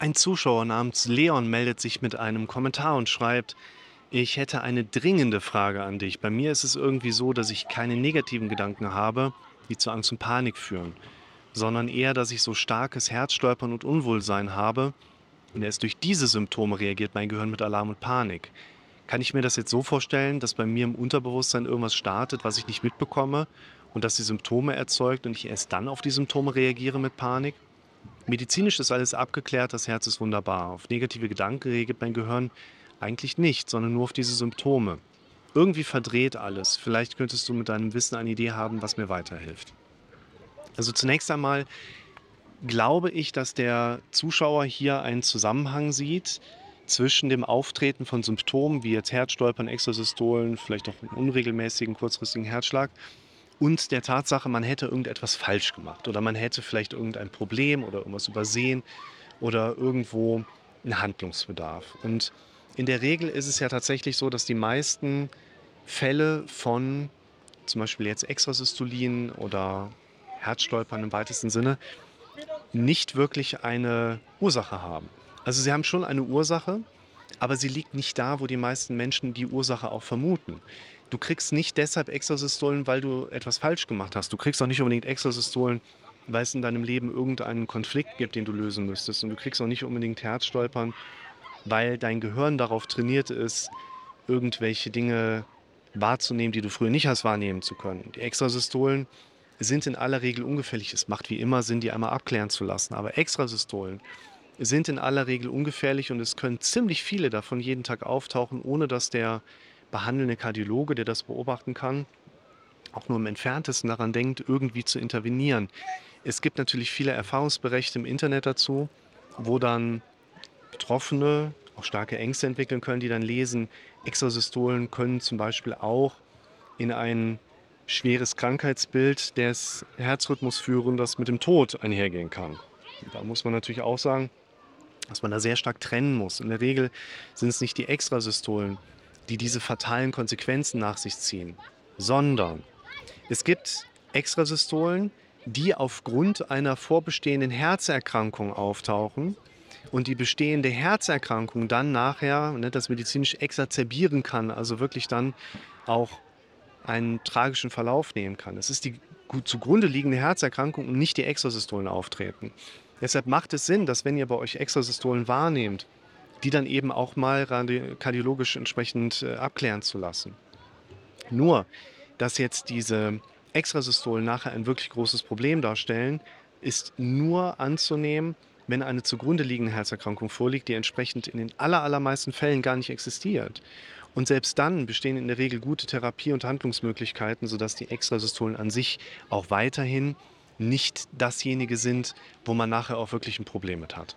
Ein Zuschauer namens Leon meldet sich mit einem Kommentar und schreibt, ich hätte eine dringende Frage an dich. Bei mir ist es irgendwie so, dass ich keine negativen Gedanken habe, die zu Angst und Panik führen, sondern eher, dass ich so starkes Herzstolpern und Unwohlsein habe. Und erst durch diese Symptome reagiert mein Gehirn mit Alarm und Panik. Kann ich mir das jetzt so vorstellen, dass bei mir im Unterbewusstsein irgendwas startet, was ich nicht mitbekomme und das die Symptome erzeugt und ich erst dann auf die Symptome reagiere mit Panik? Medizinisch ist alles abgeklärt, das Herz ist wunderbar. Auf negative Gedanken reagiert mein Gehirn eigentlich nicht, sondern nur auf diese Symptome. Irgendwie verdreht alles. Vielleicht könntest du mit deinem Wissen eine Idee haben, was mir weiterhilft. Also zunächst einmal glaube ich, dass der Zuschauer hier einen Zusammenhang sieht zwischen dem Auftreten von Symptomen wie jetzt Herzstolpern, Extrasystolen, vielleicht auch einen unregelmäßigen kurzfristigen Herzschlag und der Tatsache, man hätte irgendetwas falsch gemacht oder man hätte vielleicht irgendein Problem oder irgendwas übersehen oder irgendwo einen Handlungsbedarf. Und in der Regel ist es ja tatsächlich so, dass die meisten Fälle von zum Beispiel jetzt Extrasystolien oder Herzstolpern im weitesten Sinne nicht wirklich eine Ursache haben. Also sie haben schon eine Ursache, aber sie liegt nicht da, wo die meisten Menschen die Ursache auch vermuten. Du kriegst nicht deshalb Extrasystolen, weil du etwas falsch gemacht hast. Du kriegst auch nicht unbedingt Extrasystolen, weil es in deinem Leben irgendeinen Konflikt gibt, den du lösen müsstest. Und du kriegst auch nicht unbedingt Herzstolpern, weil dein Gehirn darauf trainiert ist, irgendwelche Dinge wahrzunehmen, die du früher nicht hast wahrnehmen zu können. Die Extrasystolen sind in aller Regel ungefährlich. Es macht wie immer Sinn, die einmal abklären zu lassen. Aber Extrasystolen sind in aller Regel ungefährlich und es können ziemlich viele davon jeden Tag auftauchen, ohne dass der behandelnde Kardiologe, der das beobachten kann, auch nur im entferntesten daran denkt, irgendwie zu intervenieren. Es gibt natürlich viele Erfahrungsberichte im Internet dazu, wo dann Betroffene auch starke Ängste entwickeln können, die dann lesen, Extrasystolen können zum Beispiel auch in ein schweres Krankheitsbild des Herzrhythmus führen, das mit dem Tod einhergehen kann. Da muss man natürlich auch sagen, dass man da sehr stark trennen muss. In der Regel sind es nicht die Extrasystolen, die diese fatalen Konsequenzen nach sich ziehen, sondern es gibt Extrasystolen, die aufgrund einer vorbestehenden Herzerkrankung auftauchen und die bestehende Herzerkrankung dann nachher ne, das medizinisch exazerbieren kann, also wirklich dann auch einen tragischen Verlauf nehmen kann. Es ist die zugrunde liegende Herzerkrankung und nicht die Extrasystolen auftreten. Deshalb macht es Sinn, dass wenn ihr bei euch Extrasystolen wahrnehmt, die dann eben auch mal kardiologisch entsprechend äh, abklären zu lassen. Nur, dass jetzt diese Extrasystolen nachher ein wirklich großes Problem darstellen, ist nur anzunehmen, wenn eine zugrunde liegende Herzerkrankung vorliegt, die entsprechend in den allermeisten Fällen gar nicht existiert. Und selbst dann bestehen in der Regel gute Therapie- und Handlungsmöglichkeiten, sodass die Extrasystolen an sich auch weiterhin nicht dasjenige sind, wo man nachher auch wirklich ein Problem mit hat.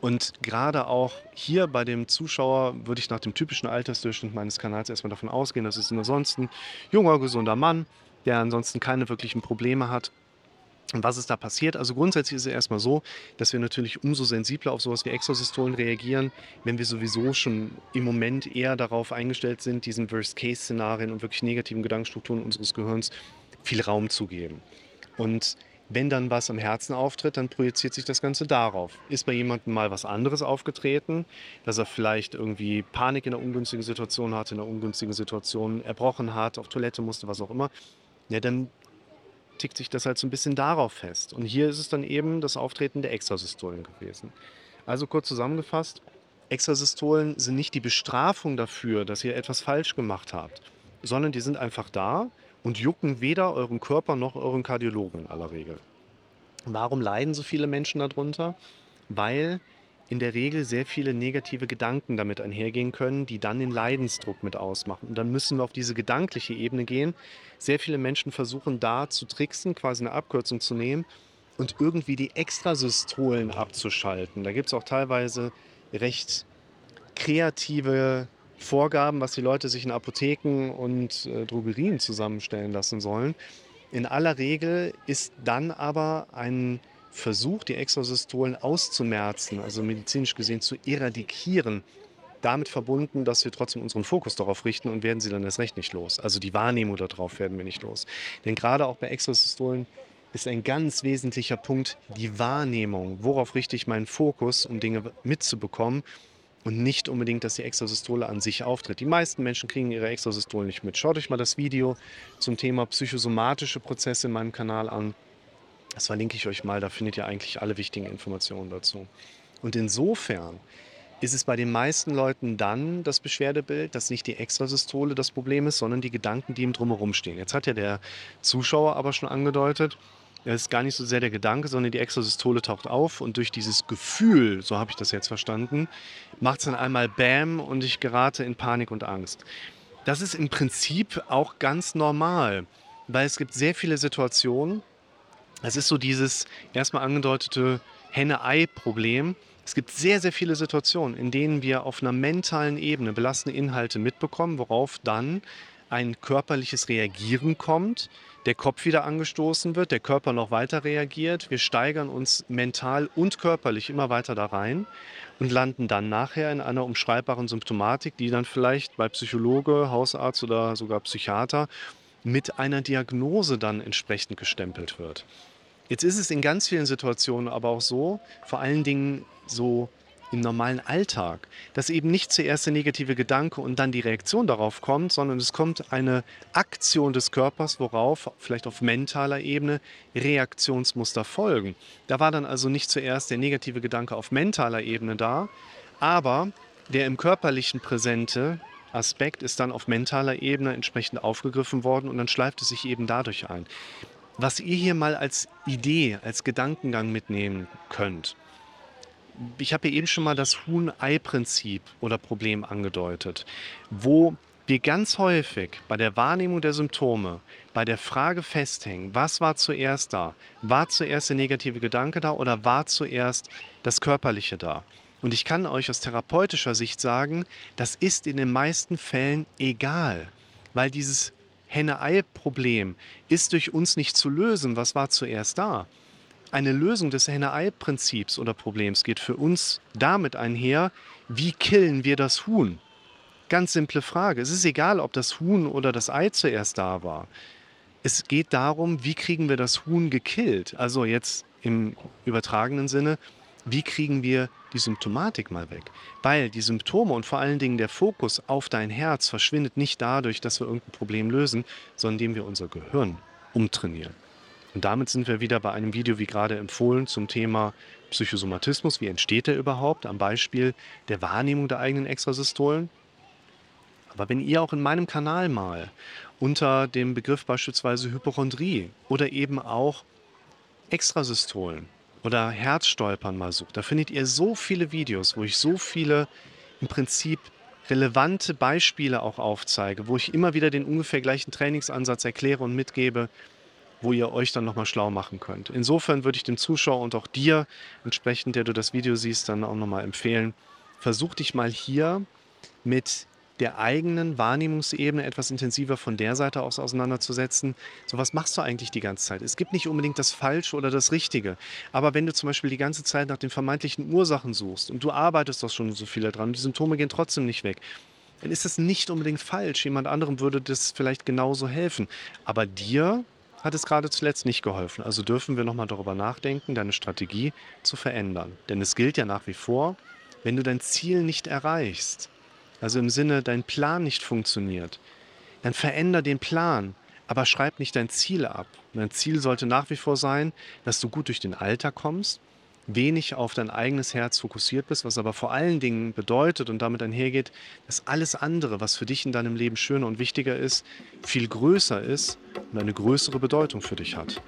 Und gerade auch hier bei dem Zuschauer würde ich nach dem typischen Altersdurchschnitt meines Kanals erstmal davon ausgehen, dass es ansonsten junger, gesunder Mann, der ansonsten keine wirklichen Probleme hat. Und was ist da passiert? Also grundsätzlich ist es erstmal so, dass wir natürlich umso sensibler auf sowas wie Exosystolen reagieren, wenn wir sowieso schon im Moment eher darauf eingestellt sind, diesen Worst-Case-Szenarien und wirklich negativen Gedankenstrukturen unseres Gehirns viel Raum zu geben. Und wenn dann was am Herzen auftritt, dann projiziert sich das Ganze darauf. Ist bei jemandem mal was anderes aufgetreten, dass er vielleicht irgendwie Panik in einer ungünstigen Situation hatte, in einer ungünstigen Situation erbrochen hat, auf Toilette musste, was auch immer, ja, dann tickt sich das halt so ein bisschen darauf fest. Und hier ist es dann eben das Auftreten der Extrasystolen gewesen. Also kurz zusammengefasst, Extrasystolen sind nicht die Bestrafung dafür, dass ihr etwas falsch gemacht habt, sondern die sind einfach da und jucken weder euren Körper noch euren Kardiologen in aller Regel. Warum leiden so viele Menschen darunter? Weil in der Regel sehr viele negative Gedanken damit einhergehen können, die dann den Leidensdruck mit ausmachen. Und dann müssen wir auf diese gedankliche Ebene gehen. Sehr viele Menschen versuchen da zu tricksen, quasi eine Abkürzung zu nehmen und irgendwie die Extrasystolen abzuschalten. Da gibt es auch teilweise recht kreative Vorgaben, was die Leute sich in Apotheken und äh, Drogerien zusammenstellen lassen sollen. In aller Regel ist dann aber ein Versuch, die Exosystolen auszumerzen, also medizinisch gesehen zu eradikieren, damit verbunden, dass wir trotzdem unseren Fokus darauf richten und werden sie dann erst recht nicht los. Also die Wahrnehmung darauf werden wir nicht los. Denn gerade auch bei Exosystolen ist ein ganz wesentlicher Punkt die Wahrnehmung. Worauf richte ich meinen Fokus, um Dinge mitzubekommen und nicht unbedingt, dass die Extrasystole an sich auftritt. Die meisten Menschen kriegen ihre Extrasystole nicht mit. Schaut euch mal das Video zum Thema psychosomatische Prozesse in meinem Kanal an. Das verlinke ich euch mal, da findet ihr eigentlich alle wichtigen Informationen dazu. Und insofern ist es bei den meisten Leuten dann das Beschwerdebild, dass nicht die Extrasystole das Problem ist, sondern die Gedanken, die ihm drumherum stehen. Jetzt hat ja der Zuschauer aber schon angedeutet, es ist gar nicht so sehr der Gedanke, sondern die Extrasystole taucht auf und durch dieses Gefühl, so habe ich das jetzt verstanden, macht es dann einmal Bam und ich gerate in Panik und Angst. Das ist im Prinzip auch ganz normal, weil es gibt sehr viele Situationen. Es ist so dieses erstmal angedeutete Henne-Ei-Problem. Es gibt sehr, sehr viele Situationen, in denen wir auf einer mentalen Ebene belastende Inhalte mitbekommen, worauf dann ein körperliches Reagieren kommt, der Kopf wieder angestoßen wird, der Körper noch weiter reagiert. Wir steigern uns mental und körperlich immer weiter da rein und landen dann nachher in einer umschreibbaren Symptomatik, die dann vielleicht bei Psychologe, Hausarzt oder sogar Psychiater mit einer Diagnose dann entsprechend gestempelt wird. Jetzt ist es in ganz vielen Situationen aber auch so, vor allen Dingen so im normalen Alltag, dass eben nicht zuerst der negative Gedanke und dann die Reaktion darauf kommt, sondern es kommt eine Aktion des Körpers, worauf vielleicht auf mentaler Ebene Reaktionsmuster folgen. Da war dann also nicht zuerst der negative Gedanke auf mentaler Ebene da, aber der im körperlichen präsente Aspekt ist dann auf mentaler Ebene entsprechend aufgegriffen worden und dann schleift es sich eben dadurch ein. Was ihr hier mal als Idee, als Gedankengang mitnehmen könnt, ich habe ja eben schon mal das Huhn-Ei-Prinzip oder Problem angedeutet, wo wir ganz häufig bei der Wahrnehmung der Symptome, bei der Frage festhängen, was war zuerst da? War zuerst der negative Gedanke da oder war zuerst das Körperliche da? Und ich kann euch aus therapeutischer Sicht sagen, das ist in den meisten Fällen egal, weil dieses Henne-Ei-Problem ist durch uns nicht zu lösen. Was war zuerst da? Eine Lösung des Henne-Ei-Prinzips oder Problems geht für uns damit einher, wie killen wir das Huhn? Ganz simple Frage. Es ist egal, ob das Huhn oder das Ei zuerst da war. Es geht darum, wie kriegen wir das Huhn gekillt? Also jetzt im übertragenen Sinne, wie kriegen wir die Symptomatik mal weg? Weil die Symptome und vor allen Dingen der Fokus auf dein Herz verschwindet nicht dadurch, dass wir irgendein Problem lösen, sondern indem wir unser Gehirn umtrainieren. Und damit sind wir wieder bei einem Video, wie gerade empfohlen, zum Thema Psychosomatismus. Wie entsteht der überhaupt? Am Beispiel der Wahrnehmung der eigenen Extrasystolen. Aber wenn ihr auch in meinem Kanal mal unter dem Begriff beispielsweise Hypochondrie oder eben auch Extrasystolen oder Herzstolpern mal sucht, da findet ihr so viele Videos, wo ich so viele im Prinzip relevante Beispiele auch aufzeige, wo ich immer wieder den ungefähr gleichen Trainingsansatz erkläre und mitgebe, wo ihr euch dann nochmal schlau machen könnt. Insofern würde ich dem Zuschauer und auch dir, entsprechend, der du das Video siehst, dann auch nochmal empfehlen, versuch dich mal hier mit der eigenen Wahrnehmungsebene etwas intensiver von der Seite aus auseinanderzusetzen. So was machst du eigentlich die ganze Zeit? Es gibt nicht unbedingt das Falsche oder das Richtige. Aber wenn du zum Beispiel die ganze Zeit nach den vermeintlichen Ursachen suchst und du arbeitest doch schon so viel daran, die Symptome gehen trotzdem nicht weg, dann ist das nicht unbedingt falsch. Jemand anderem würde das vielleicht genauso helfen. Aber dir hat es gerade zuletzt nicht geholfen. Also dürfen wir nochmal darüber nachdenken, deine Strategie zu verändern. Denn es gilt ja nach wie vor, wenn du dein Ziel nicht erreichst, also im Sinne, dein Plan nicht funktioniert, dann veränder den Plan, aber schreib nicht dein Ziel ab. dein Ziel sollte nach wie vor sein, dass du gut durch den Alltag kommst, wenig auf dein eigenes Herz fokussiert bist, was aber vor allen Dingen bedeutet und damit einhergeht, dass alles andere, was für dich in deinem Leben schöner und wichtiger ist, viel größer ist und eine größere Bedeutung für dich hat.